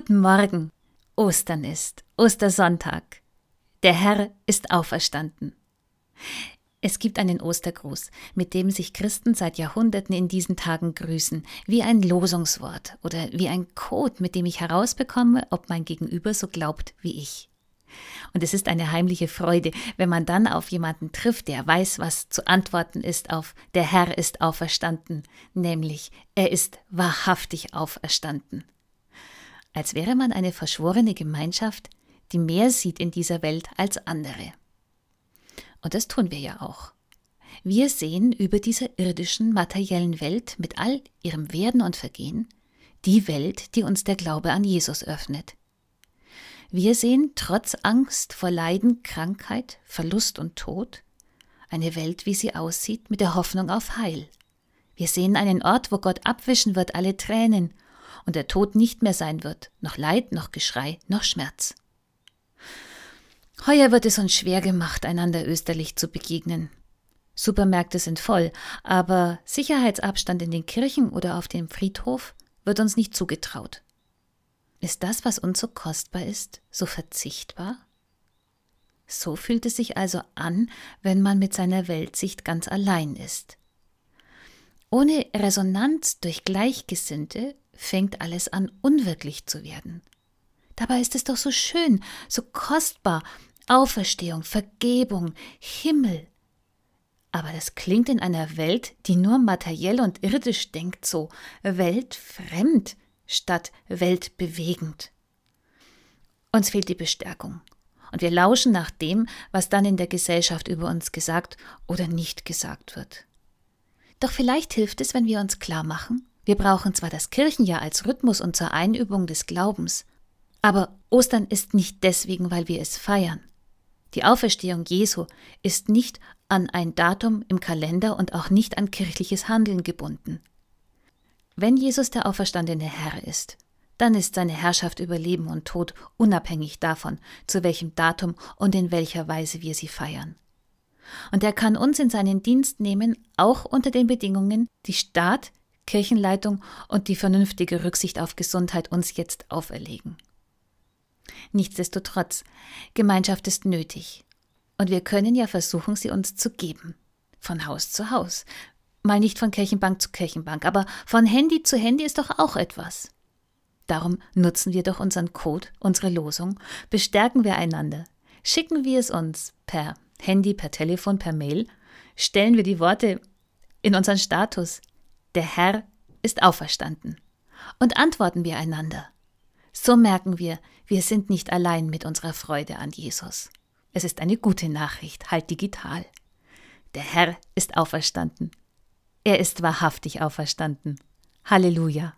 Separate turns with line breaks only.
Guten Morgen. Ostern ist, Ostersonntag. Der Herr ist auferstanden. Es gibt einen Ostergruß, mit dem sich Christen seit Jahrhunderten in diesen Tagen grüßen, wie ein Losungswort oder wie ein Code, mit dem ich herausbekomme, ob mein Gegenüber so glaubt wie ich. Und es ist eine heimliche Freude, wenn man dann auf jemanden trifft, der weiß, was zu antworten ist auf Der Herr ist auferstanden, nämlich er ist wahrhaftig auferstanden. Als wäre man eine verschworene Gemeinschaft, die mehr sieht in dieser Welt als andere. Und das tun wir ja auch. Wir sehen über dieser irdischen, materiellen Welt mit all ihrem Werden und Vergehen die Welt, die uns der Glaube an Jesus öffnet. Wir sehen trotz Angst vor Leiden, Krankheit, Verlust und Tod eine Welt, wie sie aussieht, mit der Hoffnung auf Heil. Wir sehen einen Ort, wo Gott abwischen wird alle Tränen und der Tod nicht mehr sein wird, noch Leid, noch Geschrei, noch Schmerz. Heuer wird es uns schwer gemacht, einander österlich zu begegnen. Supermärkte sind voll, aber Sicherheitsabstand in den Kirchen oder auf dem Friedhof wird uns nicht zugetraut. Ist das, was uns so kostbar ist, so verzichtbar? So fühlt es sich also an, wenn man mit seiner Weltsicht ganz allein ist. Ohne Resonanz durch Gleichgesinnte fängt alles an, unwirklich zu werden. Dabei ist es doch so schön, so kostbar, Auferstehung, Vergebung, Himmel. Aber das klingt in einer Welt, die nur materiell und irdisch denkt, so weltfremd statt weltbewegend. Uns fehlt die Bestärkung. Und wir lauschen nach dem, was dann in der Gesellschaft über uns gesagt oder nicht gesagt wird. Doch vielleicht hilft es, wenn wir uns klar machen, wir brauchen zwar das Kirchenjahr als Rhythmus und zur Einübung des Glaubens, aber Ostern ist nicht deswegen, weil wir es feiern. Die Auferstehung Jesu ist nicht an ein Datum im Kalender und auch nicht an kirchliches Handeln gebunden. Wenn Jesus der auferstandene Herr ist, dann ist seine Herrschaft über Leben und Tod unabhängig davon, zu welchem Datum und in welcher Weise wir sie feiern. Und er kann uns in seinen Dienst nehmen, auch unter den Bedingungen, die Staat, Kirchenleitung und die vernünftige Rücksicht auf Gesundheit uns jetzt auferlegen. Nichtsdestotrotz, Gemeinschaft ist nötig. Und wir können ja versuchen, sie uns zu geben. Von Haus zu Haus. Mal nicht von Kirchenbank zu Kirchenbank, aber von Handy zu Handy ist doch auch etwas. Darum nutzen wir doch unseren Code, unsere Losung, bestärken wir einander. Schicken wir es uns per Handy, per Telefon, per Mail, stellen wir die Worte in unseren Status. Der Herr ist auferstanden. Und antworten wir einander. So merken wir, wir sind nicht allein mit unserer Freude an Jesus. Es ist eine gute Nachricht, halt digital. Der Herr ist auferstanden. Er ist wahrhaftig auferstanden. Halleluja.